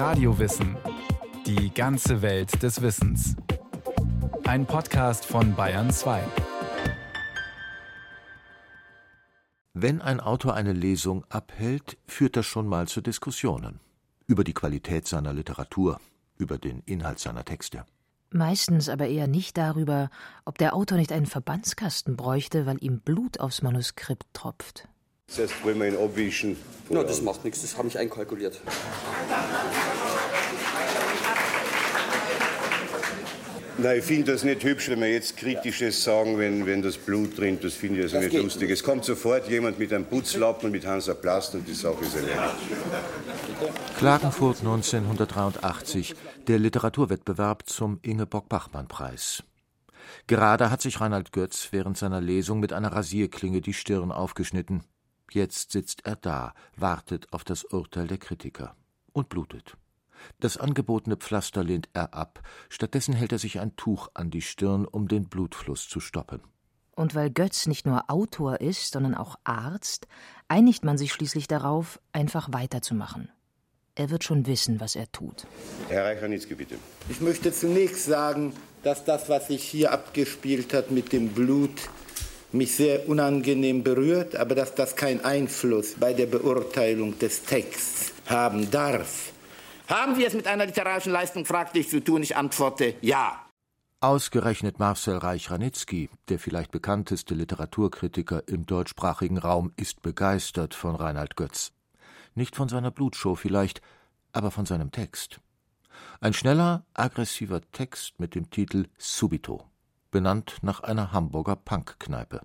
Radiowissen. Die ganze Welt des Wissens. Ein Podcast von Bayern 2. Wenn ein Autor eine Lesung abhält, führt das schon mal zu Diskussionen. Über die Qualität seiner Literatur, über den Inhalt seiner Texte. Meistens aber eher nicht darüber, ob der Autor nicht einen Verbandskasten bräuchte, weil ihm Blut aufs Manuskript tropft. Das heißt, wenn wir ihn abwischen. Na, das macht nichts, das habe ich einkalkuliert. Nein, ich finde das nicht hübsch, wenn wir jetzt Kritisches sagen, wenn, wenn das Blut drin, das finde ich also Das nicht lustig. Es kommt sofort jemand mit einem Putzlappen und mit Hansa Plast und die Sache ist erledigt. Klagenfurt 1983, der Literaturwettbewerb zum Ingeborg-Bachmann-Preis. Gerade hat sich Reinhard Götz während seiner Lesung mit einer Rasierklinge die Stirn aufgeschnitten. Jetzt sitzt er da, wartet auf das Urteil der Kritiker und blutet. Das angebotene Pflaster lehnt er ab, stattdessen hält er sich ein Tuch an die Stirn, um den Blutfluss zu stoppen. Und weil Götz nicht nur Autor ist, sondern auch Arzt, einigt man sich schließlich darauf, einfach weiterzumachen. Er wird schon wissen, was er tut. Herr Reichernitzki, bitte. Ich möchte zunächst sagen, dass das, was sich hier abgespielt hat mit dem Blut, mich sehr unangenehm berührt, aber dass das keinen Einfluss bei der Beurteilung des Texts haben darf. Haben wir es mit einer literarischen Leistung fraglich zu tun? Ich antworte ja. Ausgerechnet Marcel Reich-Ranitzky, der vielleicht bekannteste Literaturkritiker im deutschsprachigen Raum, ist begeistert von Reinhard Götz. Nicht von seiner Blutshow vielleicht, aber von seinem Text. Ein schneller, aggressiver Text mit dem Titel Subito, benannt nach einer Hamburger Punkkneipe.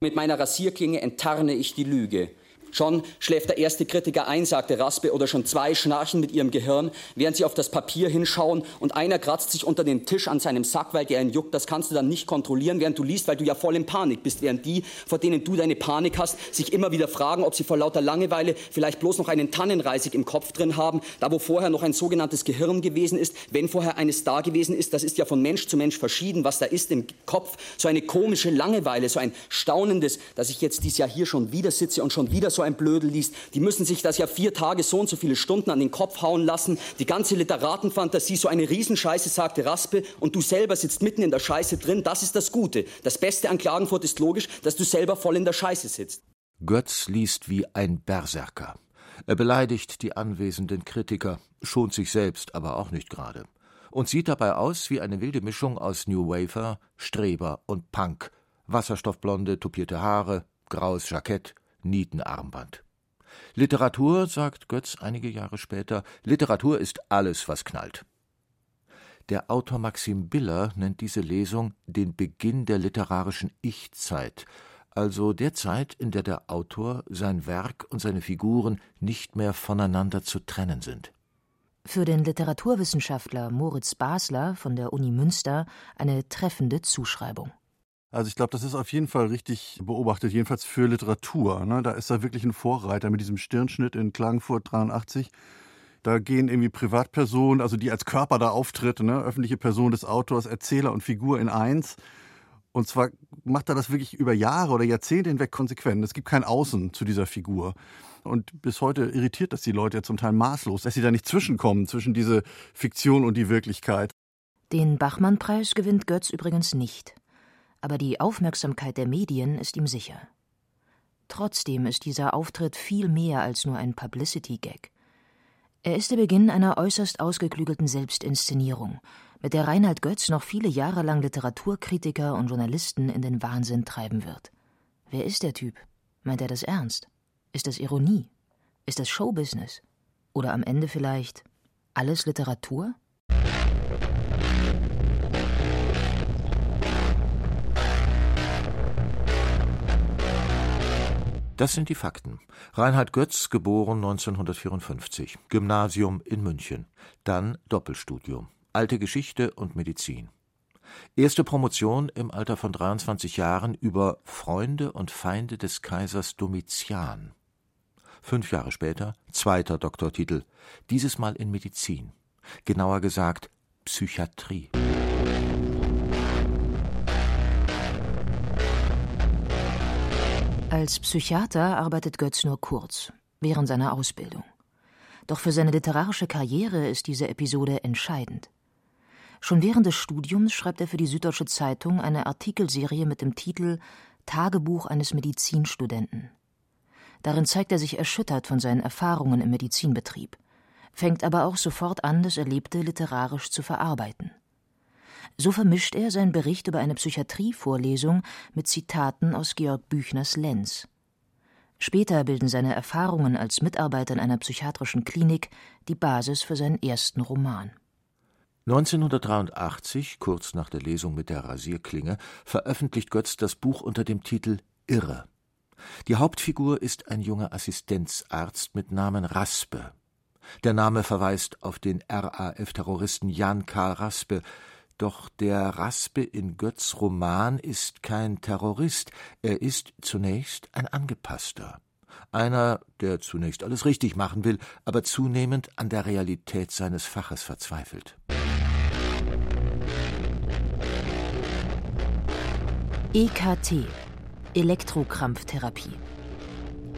Mit meiner Rasierklinge enttarne ich die Lüge. Schon schläft der erste Kritiker ein, sagte Raspe, oder schon zwei schnarchen mit ihrem Gehirn, während sie auf das Papier hinschauen und einer kratzt sich unter den Tisch an seinem Sack, weil der ihn juckt. Das kannst du dann nicht kontrollieren, während du liest, weil du ja voll in Panik bist, während die, vor denen du deine Panik hast, sich immer wieder fragen, ob sie vor lauter Langeweile vielleicht bloß noch einen Tannenreisig im Kopf drin haben, da wo vorher noch ein sogenanntes Gehirn gewesen ist, wenn vorher eines da gewesen ist, das ist ja von Mensch zu Mensch verschieden, was da ist im Kopf, so eine komische Langeweile, so ein staunendes, dass ich jetzt dieses Jahr hier schon wieder sitze und schon wieder so ein Blödel liest. Die müssen sich das ja vier Tage so und so viele Stunden an den Kopf hauen lassen. Die ganze Literatenfantasie, so eine Riesenscheiße, sagte Raspe. Und du selber sitzt mitten in der Scheiße drin. Das ist das Gute. Das Beste an Klagenfurt ist logisch, dass du selber voll in der Scheiße sitzt. Götz liest wie ein Berserker. Er beleidigt die anwesenden Kritiker, schont sich selbst aber auch nicht gerade. Und sieht dabei aus wie eine wilde Mischung aus New Wafer, Streber und Punk. Wasserstoffblonde, tupierte Haare, graues Jackett, Nietenarmband. Literatur, sagt Götz einige Jahre später, Literatur ist alles, was knallt. Der Autor Maxim Biller nennt diese Lesung den Beginn der literarischen Ich-Zeit, also der Zeit, in der der Autor, sein Werk und seine Figuren nicht mehr voneinander zu trennen sind. Für den Literaturwissenschaftler Moritz Basler von der Uni Münster eine treffende Zuschreibung. Also ich glaube, das ist auf jeden Fall richtig beobachtet, jedenfalls für Literatur. Ne? Da ist er wirklich ein Vorreiter mit diesem Stirnschnitt in Klagenfurt 83. Da gehen irgendwie Privatpersonen, also die als Körper da auftritt, ne? öffentliche Person des Autors, Erzähler und Figur in eins. Und zwar macht er das wirklich über Jahre oder Jahrzehnte hinweg konsequent. Es gibt kein Außen zu dieser Figur. Und bis heute irritiert das die Leute ja zum Teil maßlos, dass sie da nicht zwischenkommen, zwischen diese Fiktion und die Wirklichkeit. Den Bachmann-Preis gewinnt Götz übrigens nicht aber die Aufmerksamkeit der Medien ist ihm sicher. Trotzdem ist dieser Auftritt viel mehr als nur ein Publicity-Gag. Er ist der Beginn einer äußerst ausgeklügelten Selbstinszenierung, mit der Reinhard Götz noch viele Jahre lang Literaturkritiker und Journalisten in den Wahnsinn treiben wird. Wer ist der Typ? Meint er das ernst? Ist das Ironie? Ist das Showbusiness? Oder am Ende vielleicht alles Literatur? Das sind die Fakten. Reinhard Götz, geboren 1954, Gymnasium in München, dann Doppelstudium, alte Geschichte und Medizin. Erste Promotion im Alter von 23 Jahren über Freunde und Feinde des Kaisers Domitian. Fünf Jahre später zweiter Doktortitel, dieses Mal in Medizin, genauer gesagt Psychiatrie. Als Psychiater arbeitet Götz nur kurz, während seiner Ausbildung. Doch für seine literarische Karriere ist diese Episode entscheidend. Schon während des Studiums schreibt er für die Süddeutsche Zeitung eine Artikelserie mit dem Titel Tagebuch eines Medizinstudenten. Darin zeigt er sich erschüttert von seinen Erfahrungen im Medizinbetrieb, fängt aber auch sofort an, das Erlebte literarisch zu verarbeiten. So vermischt er seinen Bericht über eine Psychiatrievorlesung mit Zitaten aus Georg Büchners Lenz. Später bilden seine Erfahrungen als Mitarbeiter in einer psychiatrischen Klinik die Basis für seinen ersten Roman. 1983, kurz nach der Lesung mit der Rasierklinge, veröffentlicht Götz das Buch unter dem Titel Irre. Die Hauptfigur ist ein junger Assistenzarzt mit Namen Raspe. Der Name verweist auf den RAF-Terroristen Jan Karl Raspe, doch der Raspe in Götz Roman ist kein Terrorist, er ist zunächst ein Angepasster. Einer, der zunächst alles richtig machen will, aber zunehmend an der Realität seines Faches verzweifelt. EKT Elektrokrampftherapie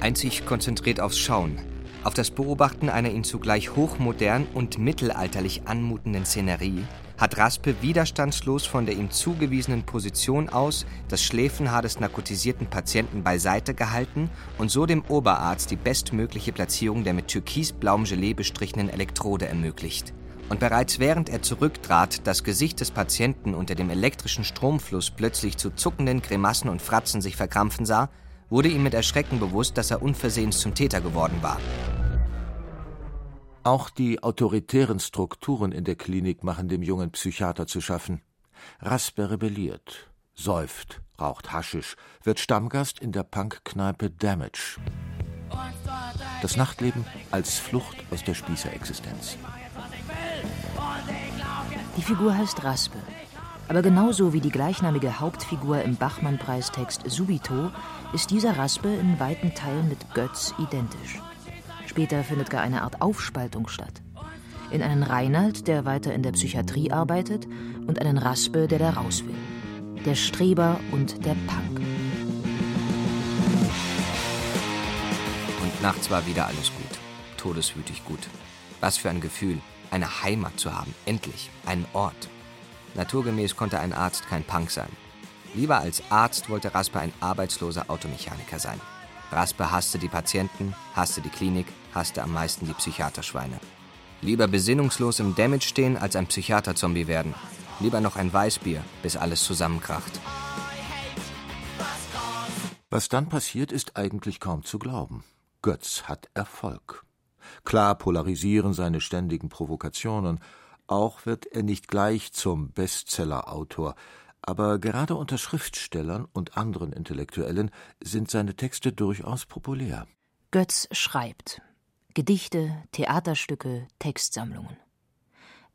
Einzig konzentriert aufs Schauen, auf das Beobachten einer ihn zugleich hochmodern und mittelalterlich anmutenden Szenerie hat Raspe widerstandslos von der ihm zugewiesenen Position aus das Schläfenhaar des narkotisierten Patienten beiseite gehalten und so dem Oberarzt die bestmögliche Platzierung der mit türkisblauem Gelee bestrichenen Elektrode ermöglicht. Und bereits während er zurücktrat, das Gesicht des Patienten unter dem elektrischen Stromfluss plötzlich zu zuckenden Grimassen und Fratzen sich verkrampfen sah, wurde ihm mit Erschrecken bewusst, dass er unversehens zum Täter geworden war. Auch die autoritären Strukturen in der Klinik machen dem jungen Psychiater zu schaffen. Raspe rebelliert, säuft, raucht Haschisch, wird Stammgast in der Punkkneipe Damage. Das Nachtleben als Flucht aus der Spießerexistenz. Die Figur heißt Raspe. Aber genauso wie die gleichnamige Hauptfigur im Bachmann-Preistext Subito ist dieser Raspe in weiten Teilen mit Götz identisch. Später findet gar eine Art Aufspaltung statt. In einen Reinald, der weiter in der Psychiatrie arbeitet, und einen Raspe, der da raus will. Der Streber und der Punk. Und nachts war wieder alles gut. Todeswütig gut. Was für ein Gefühl, eine Heimat zu haben, endlich, einen Ort. Naturgemäß konnte ein Arzt kein Punk sein. Lieber als Arzt wollte Raspe ein arbeitsloser Automechaniker sein. Raspe hasste die Patienten, hasste die Klinik, hasste am meisten die Psychiaterschweine. Lieber besinnungslos im Damage stehen, als ein Psychiaterzombie werden. Lieber noch ein Weißbier, bis alles zusammenkracht. Was dann passiert, ist eigentlich kaum zu glauben. Götz hat Erfolg. Klar polarisieren seine ständigen Provokationen. Auch wird er nicht gleich zum Bestsellerautor. Aber gerade unter Schriftstellern und anderen Intellektuellen sind seine Texte durchaus populär. Götz schreibt Gedichte, Theaterstücke, Textsammlungen.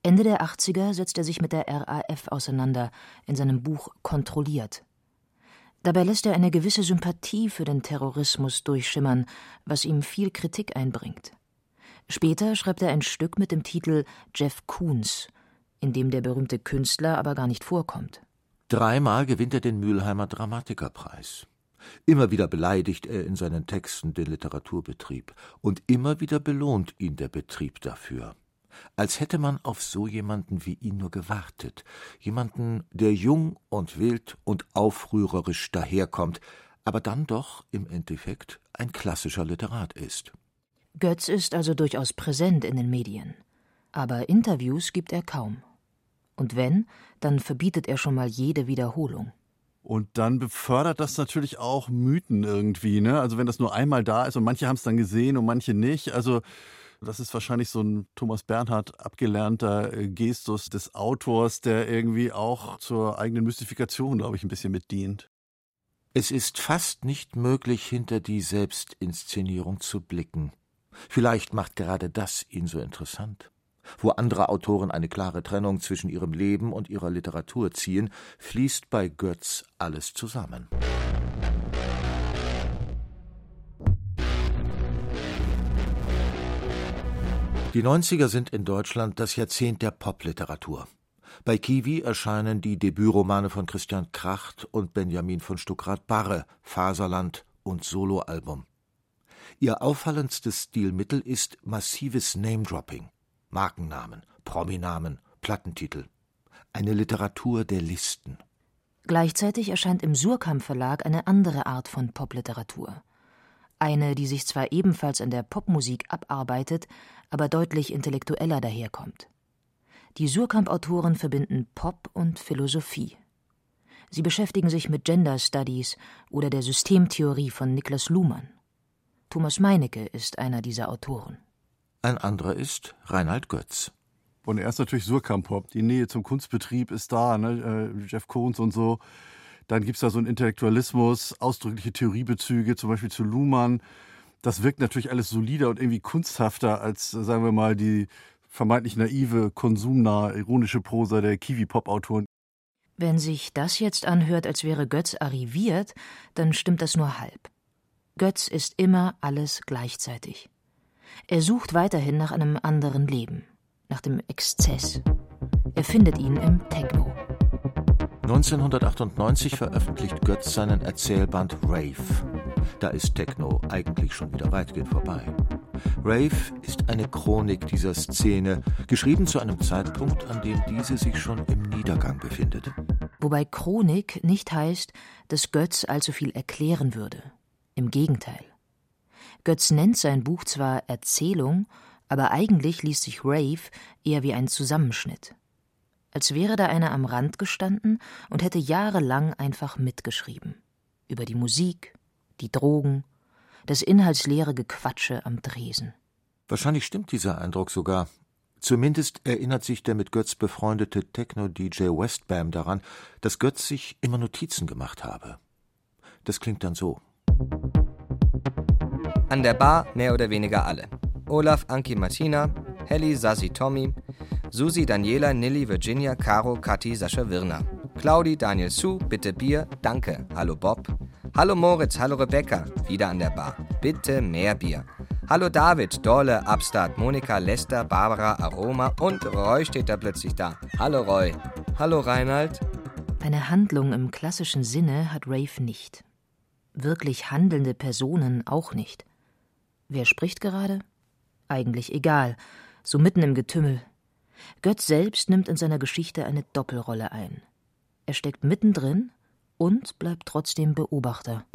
Ende der 80er setzt er sich mit der RAF auseinander in seinem Buch Kontrolliert. Dabei lässt er eine gewisse Sympathie für den Terrorismus durchschimmern, was ihm viel Kritik einbringt. Später schreibt er ein Stück mit dem Titel Jeff Koons, in dem der berühmte Künstler aber gar nicht vorkommt. Dreimal gewinnt er den Mülheimer Dramatikerpreis. Immer wieder beleidigt er in seinen Texten den Literaturbetrieb, und immer wieder belohnt ihn der Betrieb dafür. Als hätte man auf so jemanden wie ihn nur gewartet, jemanden, der jung und wild und aufrührerisch daherkommt, aber dann doch im Endeffekt ein klassischer Literat ist. Götz ist also durchaus präsent in den Medien, aber Interviews gibt er kaum. Und wenn, dann verbietet er schon mal jede Wiederholung. Und dann befördert das natürlich auch Mythen irgendwie, ne? Also wenn das nur einmal da ist und manche haben es dann gesehen und manche nicht. Also das ist wahrscheinlich so ein Thomas Bernhard abgelernter äh, Gestus des Autors, der irgendwie auch zur eigenen Mystifikation, glaube ich, ein bisschen mitdient. Es ist fast nicht möglich, hinter die Selbstinszenierung zu blicken. Vielleicht macht gerade das ihn so interessant. Wo andere Autoren eine klare Trennung zwischen ihrem Leben und ihrer Literatur ziehen, fließt bei Götz alles zusammen. Die 90er sind in Deutschland das Jahrzehnt der Popliteratur. Bei Kiwi erscheinen die Debütromane von Christian Kracht und Benjamin von Stuckrad-Barre, Faserland und Soloalbum. Ihr auffallendstes Stilmittel ist massives Name-Dropping. Markennamen, Prominamen, Plattentitel. Eine Literatur der Listen. Gleichzeitig erscheint im Surkamp Verlag eine andere Art von Popliteratur. Eine, die sich zwar ebenfalls an der Popmusik abarbeitet, aber deutlich intellektueller daherkommt. Die Surkamp-Autoren verbinden Pop und Philosophie. Sie beschäftigen sich mit Gender Studies oder der Systemtheorie von Niklas Luhmann. Thomas Meinecke ist einer dieser Autoren. Ein anderer ist Reinhard Götz. Und er ist natürlich Surkamp-Pop. Die Nähe zum Kunstbetrieb ist da, ne? Äh, Jeff Koons und so. Dann gibt es da so einen Intellektualismus, ausdrückliche Theoriebezüge, zum Beispiel zu Luhmann. Das wirkt natürlich alles solider und irgendwie kunsthafter als, sagen wir mal, die vermeintlich naive, konsumnahe, ironische Prosa der Kiwi-Pop-Autoren. Wenn sich das jetzt anhört, als wäre Götz arriviert, dann stimmt das nur halb. Götz ist immer alles gleichzeitig. Er sucht weiterhin nach einem anderen Leben nach dem Exzess. Er findet ihn im Techno. 1998 veröffentlicht Götz seinen Erzählband Rave. Da ist Techno eigentlich schon wieder weitgehend vorbei. Rave ist eine Chronik dieser Szene, geschrieben zu einem Zeitpunkt, an dem diese sich schon im Niedergang befindet. Wobei Chronik nicht heißt, dass Götz allzu viel erklären würde. Im Gegenteil. Götz nennt sein Buch zwar Erzählung, aber eigentlich liest sich Rave eher wie ein Zusammenschnitt. Als wäre da einer am Rand gestanden und hätte jahrelang einfach mitgeschrieben. Über die Musik, die Drogen, das inhaltsleere Gequatsche am Dresen. Wahrscheinlich stimmt dieser Eindruck sogar. Zumindest erinnert sich der mit Götz befreundete Techno-DJ Westbam daran, dass Götz sich immer Notizen gemacht habe. Das klingt dann so. An der Bar mehr oder weniger alle. Olaf, Anki, Martina, Helly, Sassi, Tommy, Susi, Daniela, Nilly, Virginia, Caro, Kathi, Sascha, Wirner. Claudi, Daniel, Sue, bitte Bier, danke. Hallo Bob. Hallo Moritz, hallo Rebecca, wieder an der Bar. Bitte mehr Bier. Hallo David, Dorle, Upstart, Monika, Lester, Barbara, Aroma und Roy steht da plötzlich da. Hallo Roy. Hallo Reinhard. Eine Handlung im klassischen Sinne hat Rave nicht. Wirklich handelnde Personen auch nicht. Wer spricht gerade? eigentlich egal, so mitten im Getümmel. Götz selbst nimmt in seiner Geschichte eine Doppelrolle ein. Er steckt mittendrin und bleibt trotzdem Beobachter.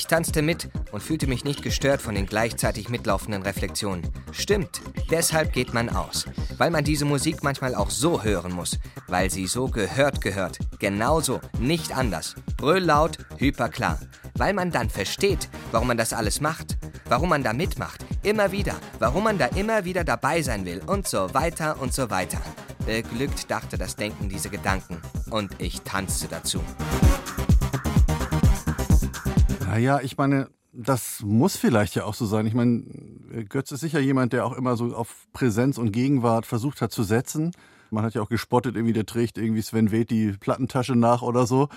Ich tanzte mit und fühlte mich nicht gestört von den gleichzeitig mitlaufenden Reflexionen. Stimmt, deshalb geht man aus. Weil man diese Musik manchmal auch so hören muss. Weil sie so gehört gehört. Genauso, nicht anders. Brülllaut, hyperklar. Weil man dann versteht, warum man das alles macht. Warum man da mitmacht. Immer wieder. Warum man da immer wieder dabei sein will. Und so weiter und so weiter. Beglückt dachte das Denken diese Gedanken. Und ich tanzte dazu. Naja, ich meine, das muss vielleicht ja auch so sein. Ich meine, Götz ist sicher jemand, der auch immer so auf Präsenz und Gegenwart versucht hat zu setzen. Man hat ja auch gespottet, irgendwie der trägt irgendwie Sven Weth die Plattentasche nach oder so.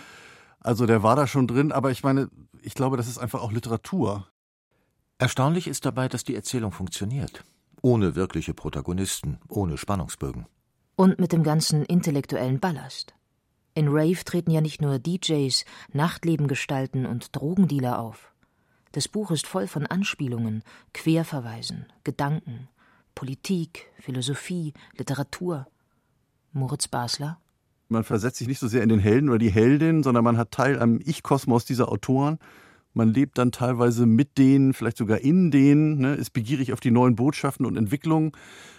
Also der war da schon drin, aber ich meine, ich glaube, das ist einfach auch Literatur. Erstaunlich ist dabei, dass die Erzählung funktioniert. Ohne wirkliche Protagonisten, ohne Spannungsbögen. Und mit dem ganzen intellektuellen Ballast. In Rave treten ja nicht nur DJs, Nachtlebengestalten und Drogendealer auf. Das Buch ist voll von Anspielungen, Querverweisen, Gedanken, Politik, Philosophie, Literatur. Moritz Basler? Man versetzt sich nicht so sehr in den Helden oder die Heldin, sondern man hat Teil am Ich-Kosmos dieser Autoren. Man lebt dann teilweise mit denen, vielleicht sogar in denen, ne, ist begierig auf die neuen Botschaften und Entwicklungen.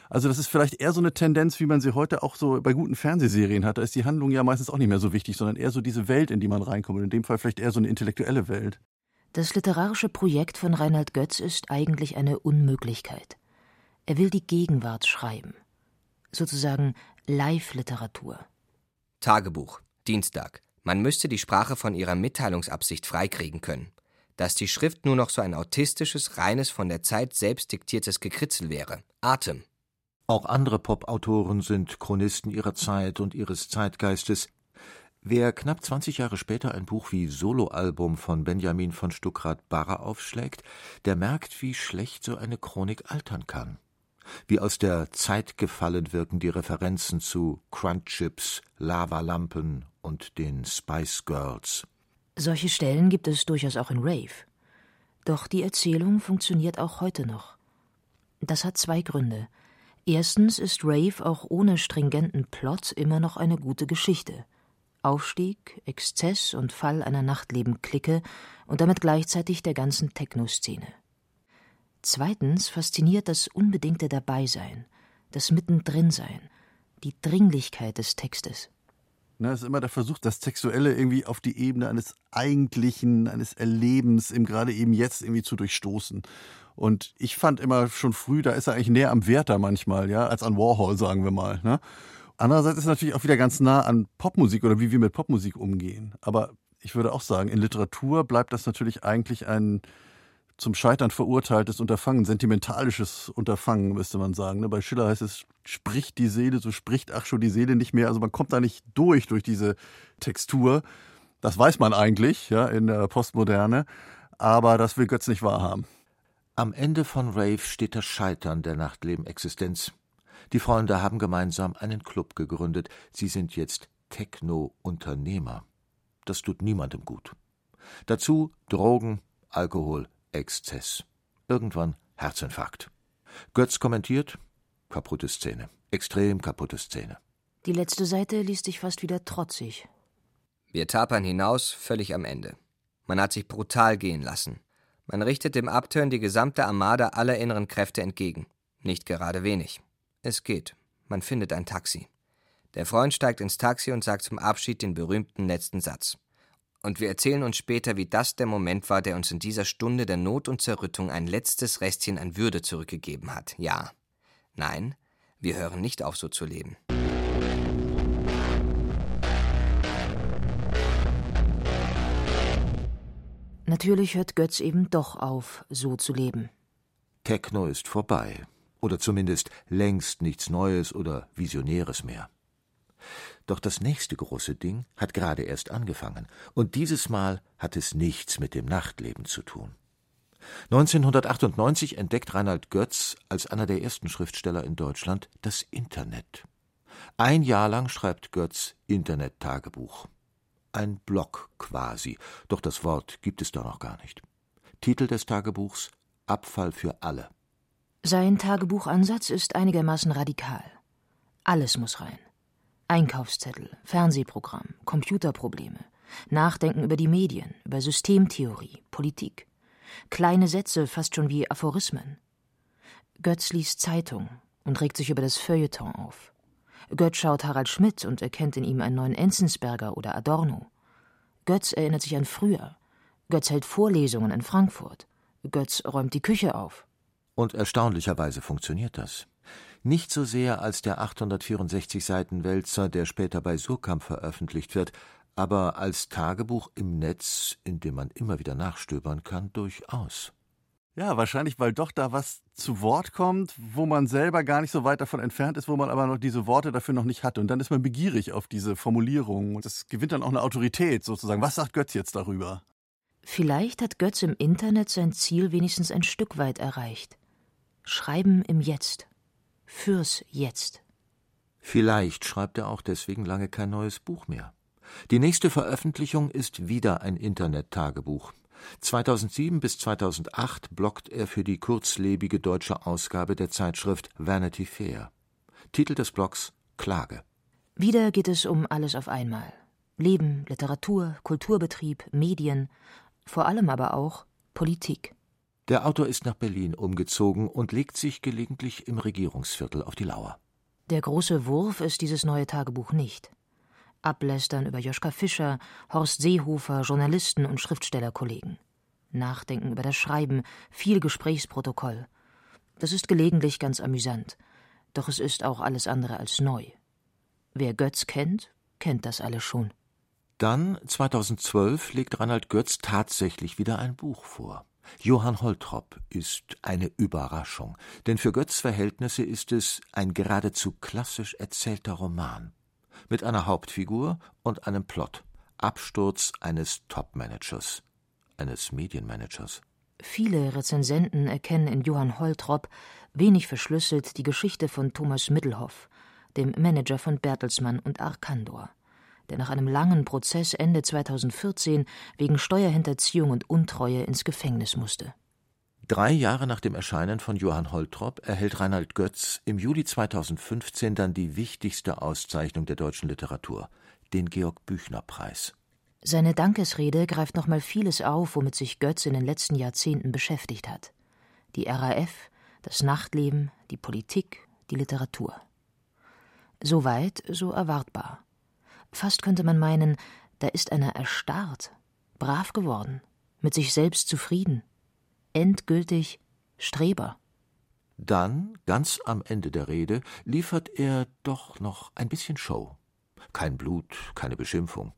Also das ist vielleicht eher so eine Tendenz, wie man sie heute auch so bei guten Fernsehserien hat. Da ist die Handlung ja meistens auch nicht mehr so wichtig, sondern eher so diese Welt, in die man reinkommt. Und in dem Fall vielleicht eher so eine intellektuelle Welt. Das literarische Projekt von Reinhard Götz ist eigentlich eine Unmöglichkeit. Er will die Gegenwart schreiben. Sozusagen Live-Literatur. Tagebuch. Dienstag. Man müsste die Sprache von ihrer Mitteilungsabsicht freikriegen können. Dass die Schrift nur noch so ein autistisches, reines, von der Zeit selbst diktiertes Gekritzel wäre. Atem. Auch andere Pop-Autoren sind Chronisten ihrer Zeit und ihres Zeitgeistes. Wer knapp 20 Jahre später ein Buch wie Soloalbum von Benjamin von Stuckrad-Barre aufschlägt, der merkt, wie schlecht so eine Chronik altern kann. Wie aus der Zeit gefallen wirken die Referenzen zu Crunchips, Lavalampen und den Spice Girls. Solche Stellen gibt es durchaus auch in Rave. Doch die Erzählung funktioniert auch heute noch. Das hat zwei Gründe. Erstens ist Rave auch ohne stringenten Plot immer noch eine gute Geschichte. Aufstieg, Exzess und Fall einer Nachtleben-Clique und damit gleichzeitig der ganzen Techno-Szene. Zweitens fasziniert das unbedingte Dabeisein, das Mittendrinsein, die Dringlichkeit des Textes. Na, es ist immer der Versuch, das Sexuelle irgendwie auf die Ebene eines Eigentlichen, eines Erlebens, eben gerade eben jetzt irgendwie zu durchstoßen. Und ich fand immer schon früh, da ist er eigentlich näher am Werther manchmal, ja, als an Warhol, sagen wir mal. Ne? Andererseits ist es natürlich auch wieder ganz nah an Popmusik oder wie wir mit Popmusik umgehen. Aber ich würde auch sagen, in Literatur bleibt das natürlich eigentlich ein zum Scheitern verurteiltes Unterfangen, sentimentalisches Unterfangen, müsste man sagen. Ne? Bei Schiller heißt es, spricht die Seele, so spricht ach schon die Seele nicht mehr. Also man kommt da nicht durch, durch diese Textur. Das weiß man eigentlich, ja, in der Postmoderne. Aber das will Götz nicht wahrhaben. Am Ende von Rave steht das Scheitern der Nachtleben-Existenz. Die Freunde haben gemeinsam einen Club gegründet. Sie sind jetzt Techno-Unternehmer. Das tut niemandem gut. Dazu Drogen, Alkohol, Exzess. Irgendwann Herzinfarkt. Götz kommentiert: kaputte Szene. Extrem kaputte Szene. Die letzte Seite liest sich fast wieder trotzig. Wir tapern hinaus, völlig am Ende. Man hat sich brutal gehen lassen. Man richtet dem Abturn die gesamte Armada aller inneren Kräfte entgegen. Nicht gerade wenig. Es geht. Man findet ein Taxi. Der Freund steigt ins Taxi und sagt zum Abschied den berühmten letzten Satz. Und wir erzählen uns später, wie das der Moment war, der uns in dieser Stunde der Not und Zerrüttung ein letztes Restchen an Würde zurückgegeben hat. Ja. Nein, wir hören nicht auf, so zu leben. Natürlich hört Götz eben doch auf, so zu leben. Techno ist vorbei. Oder zumindest längst nichts Neues oder Visionäres mehr. Doch das nächste große Ding hat gerade erst angefangen, und dieses Mal hat es nichts mit dem Nachtleben zu tun. 1998 entdeckt Reinhard Götz als einer der ersten Schriftsteller in Deutschland das Internet. Ein Jahr lang schreibt Götz Internet-Tagebuch. Ein Blog quasi, doch das Wort gibt es da noch gar nicht. Titel des Tagebuchs Abfall für alle. Sein Tagebuchansatz ist einigermaßen radikal. Alles muss rein. Einkaufszettel, Fernsehprogramm, Computerprobleme, Nachdenken über die Medien, über Systemtheorie, Politik. Kleine Sätze, fast schon wie Aphorismen. Götz liest Zeitung und regt sich über das Feuilleton auf. Götz schaut Harald Schmidt und erkennt in ihm einen neuen Enzensberger oder Adorno. Götz erinnert sich an früher. Götz hält Vorlesungen in Frankfurt. Götz räumt die Küche auf. Und erstaunlicherweise funktioniert das. Nicht so sehr als der 864 Seiten Wälzer, der später bei Surkamp veröffentlicht wird, aber als Tagebuch im Netz, in dem man immer wieder nachstöbern kann, durchaus. Ja, wahrscheinlich, weil doch da was zu Wort kommt, wo man selber gar nicht so weit davon entfernt ist, wo man aber noch diese Worte dafür noch nicht hat. Und dann ist man begierig auf diese Formulierungen. Und das gewinnt dann auch eine Autorität sozusagen. Was sagt Götz jetzt darüber? Vielleicht hat Götz im Internet sein Ziel wenigstens ein Stück weit erreicht. Schreiben im Jetzt. Fürs Jetzt. Vielleicht schreibt er auch deswegen lange kein neues Buch mehr. Die nächste Veröffentlichung ist wieder ein Internet-Tagebuch. 2007 bis 2008 bloggt er für die kurzlebige deutsche Ausgabe der Zeitschrift Vanity Fair. Titel des Blogs Klage. Wieder geht es um alles auf einmal. Leben, Literatur, Kulturbetrieb, Medien, vor allem aber auch Politik. Der Autor ist nach Berlin umgezogen und legt sich gelegentlich im Regierungsviertel auf die Lauer. Der große Wurf ist dieses neue Tagebuch nicht. Ablästern über Joschka Fischer, Horst Seehofer, Journalisten und Schriftstellerkollegen. Nachdenken über das Schreiben, viel Gesprächsprotokoll. Das ist gelegentlich ganz amüsant, doch es ist auch alles andere als neu. Wer Götz kennt, kennt das alles schon. Dann, 2012, legt Reinhard Götz tatsächlich wieder ein Buch vor. Johann Holtrop ist eine Überraschung, denn für Götz Verhältnisse ist es ein geradezu klassisch erzählter Roman mit einer Hauptfigur und einem Plot. Absturz eines Topmanagers, eines Medienmanagers. Viele Rezensenten erkennen in Johann Holtrop wenig verschlüsselt die Geschichte von Thomas Middelhoff, dem Manager von Bertelsmann und Arkandor, der nach einem langen Prozess Ende 2014 wegen Steuerhinterziehung und Untreue ins Gefängnis musste. Drei Jahre nach dem Erscheinen von Johann Holtrop erhält Reinhard Götz im Juli 2015 dann die wichtigste Auszeichnung der deutschen Literatur, den Georg-Büchner-Preis. Seine Dankesrede greift nochmal vieles auf, womit sich Götz in den letzten Jahrzehnten beschäftigt hat. Die RAF, das Nachtleben, die Politik, die Literatur. So weit, so erwartbar. Fast könnte man meinen, da ist einer erstarrt, brav geworden, mit sich selbst zufrieden, endgültig Streber. Dann, ganz am Ende der Rede, liefert er doch noch ein bisschen Show. Kein Blut, keine Beschimpfung.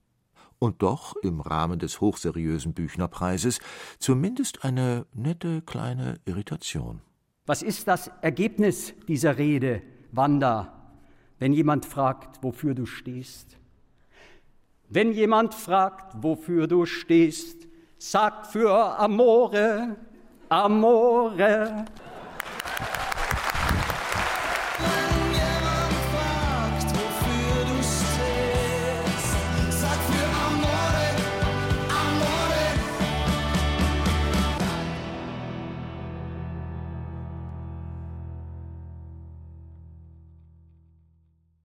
Und doch im Rahmen des hochseriösen Büchnerpreises zumindest eine nette kleine Irritation. Was ist das Ergebnis dieser Rede, Wanda, wenn jemand fragt, wofür du stehst? Wenn jemand fragt, wofür du stehst, sag für Amore, Amore.